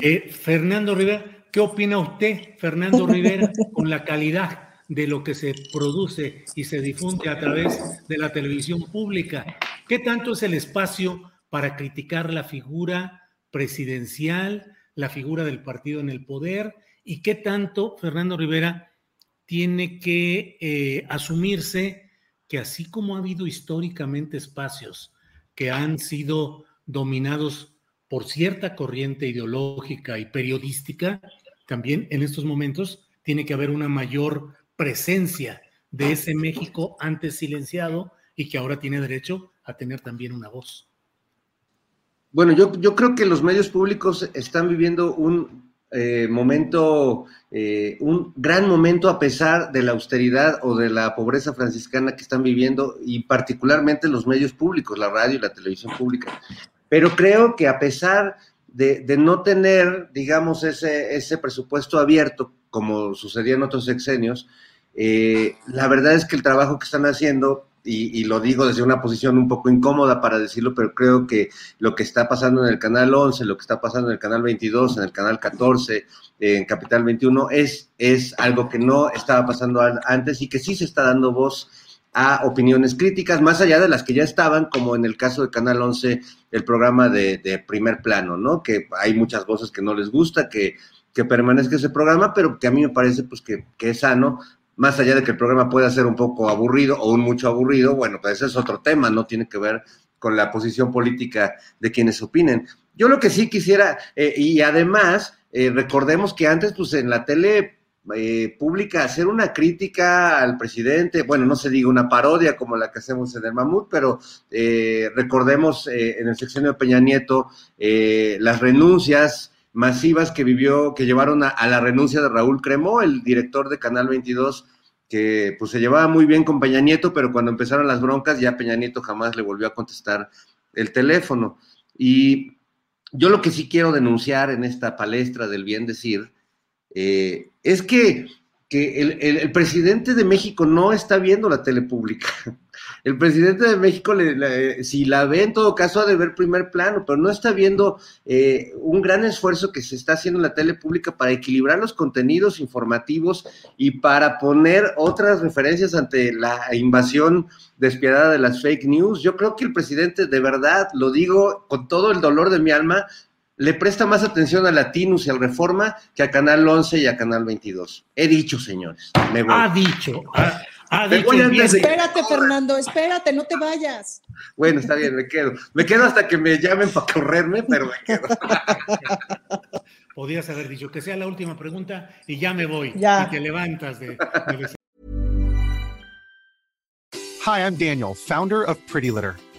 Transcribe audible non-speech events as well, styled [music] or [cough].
Eh, Fernando Rivera, ¿qué opina usted, Fernando Rivera, [laughs] con la calidad de lo que se produce y se difunde a través de la televisión pública? ¿Qué tanto es el espacio para criticar la figura presidencial, la figura del partido en el poder y qué tanto Fernando Rivera tiene que eh, asumirse que así como ha habido históricamente espacios que han sido dominados por cierta corriente ideológica y periodística, también en estos momentos tiene que haber una mayor presencia de ese México antes silenciado y que ahora tiene derecho a tener también una voz. Bueno, yo, yo creo que los medios públicos están viviendo un eh, momento, eh, un gran momento a pesar de la austeridad o de la pobreza franciscana que están viviendo y particularmente los medios públicos, la radio y la televisión pública. Pero creo que a pesar de, no tener, digamos, ese, ese presupuesto abierto como sucedía en otros sexenios, eh, la verdad es que el trabajo que están haciendo y, lo digo desde una posición un poco incómoda para decirlo, pero creo que lo que está pasando en el canal 11, lo que está pasando en el canal 22, en el canal 14, en Capital 21, es, es algo que no estaba pasando antes y que sí se está dando voz a opiniones críticas, más allá de las que ya estaban, como en el caso del Canal 11, el programa de, primer plano, ¿no? Que hay muchas voces que no les gusta, que, que permanezca ese programa, pero que a mí me parece pues que, que es sano más allá de que el programa pueda ser un poco aburrido o un mucho aburrido, bueno, pues ese es otro tema, no tiene que ver con la posición política de quienes opinen. Yo lo que sí quisiera, eh, y además, eh, recordemos que antes, pues en la tele eh, pública, hacer una crítica al presidente, bueno, no se diga una parodia como la que hacemos en el Mamut, pero recordemos en el sexenio de Peña Nieto las renuncias masivas que vivió, que llevaron a, la renuncia de Raúl Cremó, el director de Canal 22, que pues se llevaba muy bien con Peña Nieto, pero cuando empezaron las broncas ya Peña Nieto jamás le volvió a contestar el teléfono. Y yo lo que sí quiero denunciar en esta palestra del bien decir eh, es que, que el, el, presidente de México no está viendo la tele pública. [laughs] El presidente de México, si la ve en todo caso, ha de ver primer plano, pero no está viendo eh, un gran esfuerzo que se está haciendo en la tele pública para equilibrar los contenidos informativos y para poner otras referencias ante la invasión despiadada de las fake news. Yo creo que el presidente, de verdad, lo digo con todo el dolor de mi alma, le presta más atención a Latinus y al Reforma que a Canal 11 y a Canal 22. He dicho, señores. Me Ha dicho. Ah, espérate, Fernando, espérate, no te vayas. Bueno, está bien, me quedo. Me quedo hasta que me llamen para correrme, pero me quedo. [laughs] Podías haber dicho que sea la última pregunta y ya me voy. Ya. Y te levantas de, de... Hi, I'm Daniel, founder of Pretty Litter.